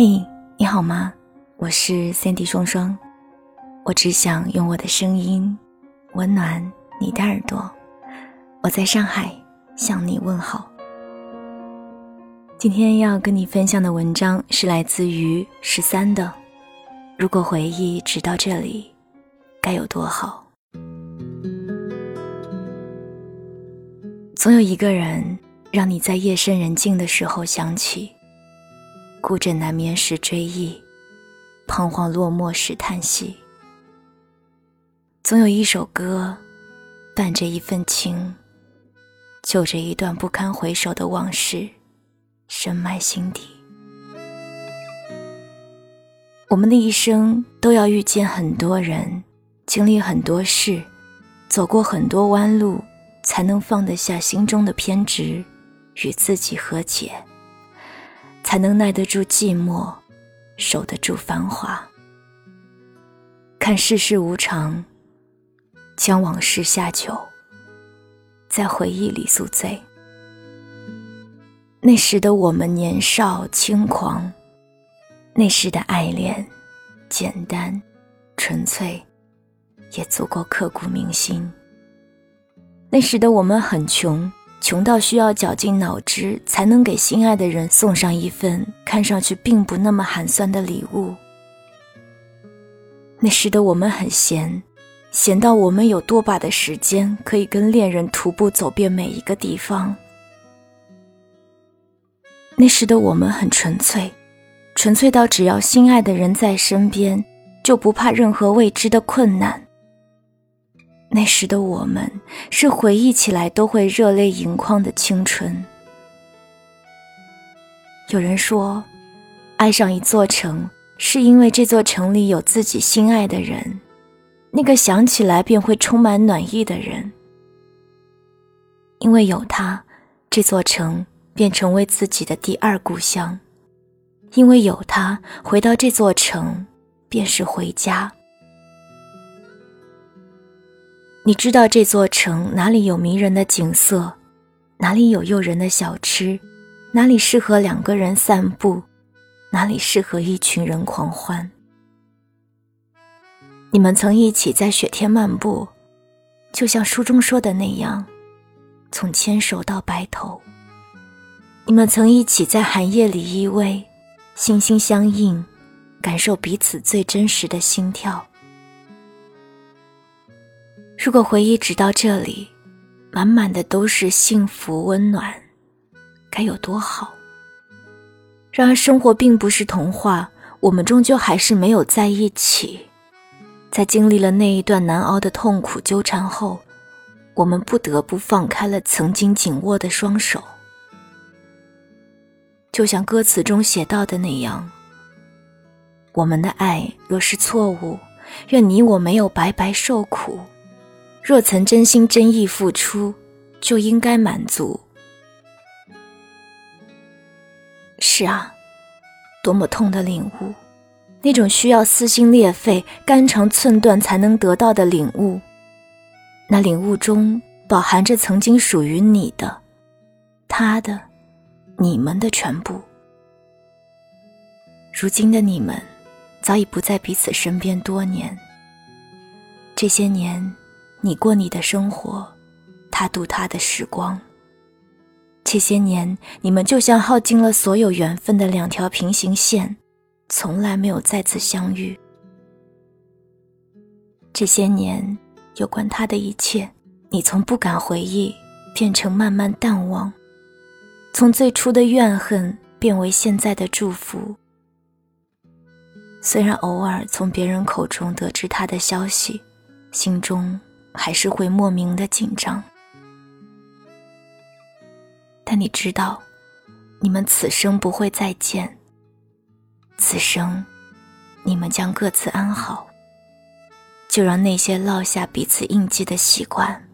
嘿，你好吗？我是 Sandy 双双，我只想用我的声音温暖你的耳朵。我在上海向你问好。今天要跟你分享的文章是来自于十三的。如果回忆直到这里，该有多好。总有一个人，让你在夜深人静的时候想起。孤枕难眠时追忆，彷徨落寞时叹息。总有一首歌，伴着一份情，就着一段不堪回首的往事，深埋心底。我们的一生都要遇见很多人，经历很多事，走过很多弯路，才能放得下心中的偏执，与自己和解。才能耐得住寂寞，守得住繁华。看世事无常，将往事下酒，在回忆里宿醉。那时的我们年少轻狂，那时的爱恋简单纯粹，也足够刻骨铭心。那时的我们很穷。穷到需要绞尽脑汁才能给心爱的人送上一份看上去并不那么寒酸的礼物。那时的我们很闲，闲到我们有多把的时间可以跟恋人徒步走遍每一个地方。那时的我们很纯粹，纯粹到只要心爱的人在身边，就不怕任何未知的困难。那时的我们，是回忆起来都会热泪盈眶的青春。有人说，爱上一座城，是因为这座城里有自己心爱的人，那个想起来便会充满暖意的人。因为有他，这座城便成为自己的第二故乡；因为有他，回到这座城，便是回家。你知道这座城哪里有迷人的景色，哪里有诱人的小吃，哪里适合两个人散步，哪里适合一群人狂欢。你们曾一起在雪天漫步，就像书中说的那样，从牵手到白头。你们曾一起在寒夜里依偎，心心相印，感受彼此最真实的心跳。如果回忆直到这里，满满的都是幸福温暖，该有多好！然而生活并不是童话，我们终究还是没有在一起。在经历了那一段难熬的痛苦纠缠后，我们不得不放开了曾经紧握的双手。就像歌词中写到的那样：“我们的爱若是错误，愿你我没有白白受苦。”若曾真心真意付出，就应该满足。是啊，多么痛的领悟，那种需要撕心裂肺、肝肠寸断才能得到的领悟。那领悟中饱含着曾经属于你的、他的、你们的全部。如今的你们，早已不在彼此身边多年。这些年。你过你的生活，他度他的时光。这些年，你们就像耗尽了所有缘分的两条平行线，从来没有再次相遇。这些年，有关他的一切，你从不敢回忆，变成慢慢淡忘；从最初的怨恨，变为现在的祝福。虽然偶尔从别人口中得知他的消息，心中……还是会莫名的紧张，但你知道，你们此生不会再见。此生，你们将各自安好。就让那些烙下彼此印记的习惯，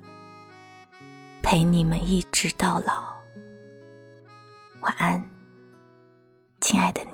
陪你们一直到老。晚安，亲爱的你。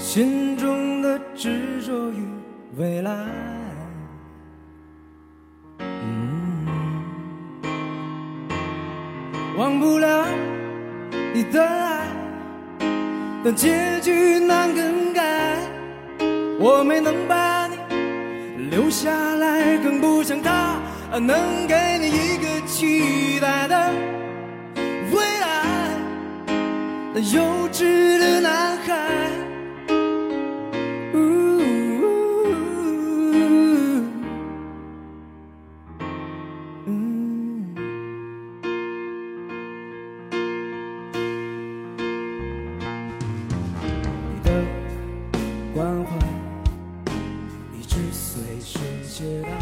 心中的执着与未来，嗯，忘不了你的爱，但结局难更改。我没能把你留下来，更不像他能给你一个期待的未来。那幼稚的男孩。关怀一直随身携带